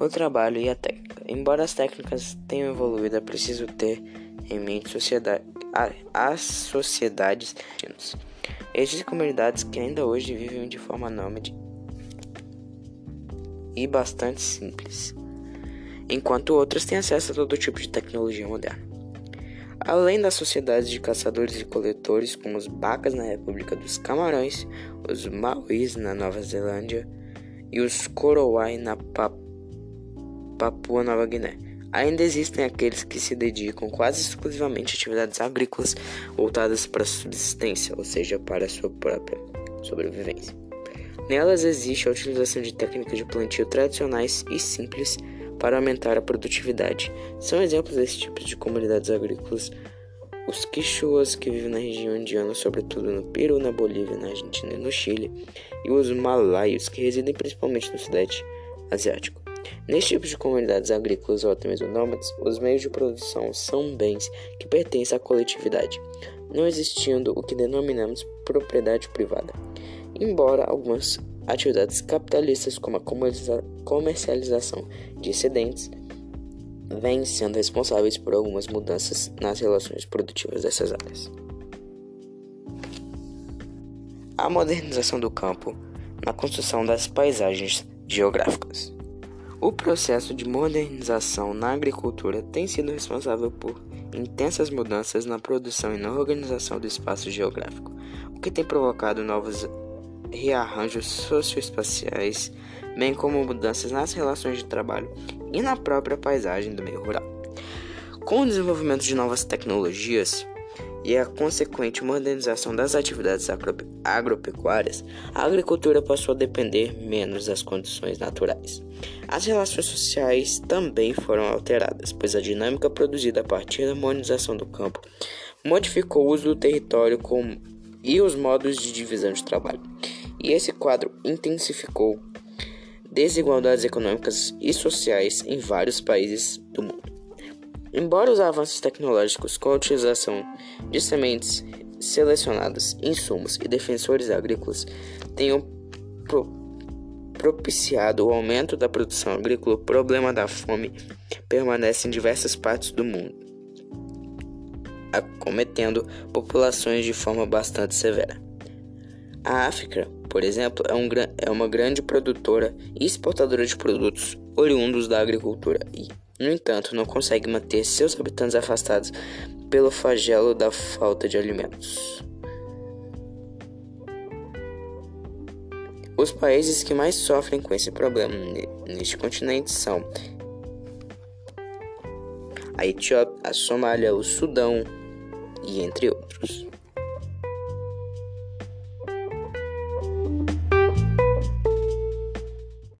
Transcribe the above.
o trabalho e a técnica. Embora as técnicas tenham evoluído, é preciso ter em mente sociedade, as sociedades. Existem comunidades que ainda hoje vivem de forma nômade e bastante simples, enquanto outras têm acesso a todo tipo de tecnologia moderna. Além das sociedades de caçadores e coletores, como os Bacas na República dos Camarões, os Maoris na Nova Zelândia e os Korowai na pa Papua Nova Guiné. Ainda existem aqueles que se dedicam quase exclusivamente a atividades agrícolas voltadas para a subsistência, ou seja, para a sua própria sobrevivência. Nelas existe a utilização de técnicas de plantio tradicionais e simples para aumentar a produtividade. São exemplos desse tipo de comunidades agrícolas os quichuas que vivem na região indiana, sobretudo no Peru, na Bolívia, na Argentina e no Chile, e os malaios que residem principalmente no Sudeste Asiático. Neste tipo de comunidades agrícolas ou até mesmo nômades, os meios de produção são bens que pertencem à coletividade, não existindo o que denominamos propriedade privada. Embora algumas atividades capitalistas, como a comercialização de excedentes, vêm sendo responsáveis por algumas mudanças nas relações produtivas dessas áreas. A modernização do campo na construção das paisagens geográficas. O processo de modernização na agricultura tem sido responsável por intensas mudanças na produção e na organização do espaço geográfico, o que tem provocado novos rearranjos socioespaciais, bem como mudanças nas relações de trabalho e na própria paisagem do meio rural. Com o desenvolvimento de novas tecnologias e a consequente modernização das atividades agropecuárias, a agricultura passou a depender menos das condições naturais. As relações sociais também foram alteradas, pois a dinâmica produzida a partir da modernização do campo modificou o uso do território com, e os modos de divisão de trabalho e esse quadro intensificou desigualdades econômicas e sociais em vários países do mundo. Embora os avanços tecnológicos com a utilização de sementes selecionadas, insumos e defensores agrícolas tenham pro propiciado o aumento da produção agrícola, o problema da fome permanece em diversas partes do mundo, acometendo populações de forma bastante severa. A África por exemplo, é, um, é uma grande produtora e exportadora de produtos oriundos da agricultura e, no entanto, não consegue manter seus habitantes afastados pelo flagelo da falta de alimentos. Os países que mais sofrem com esse problema neste continente são a Etiópia, a Somália, o Sudão e entre outros.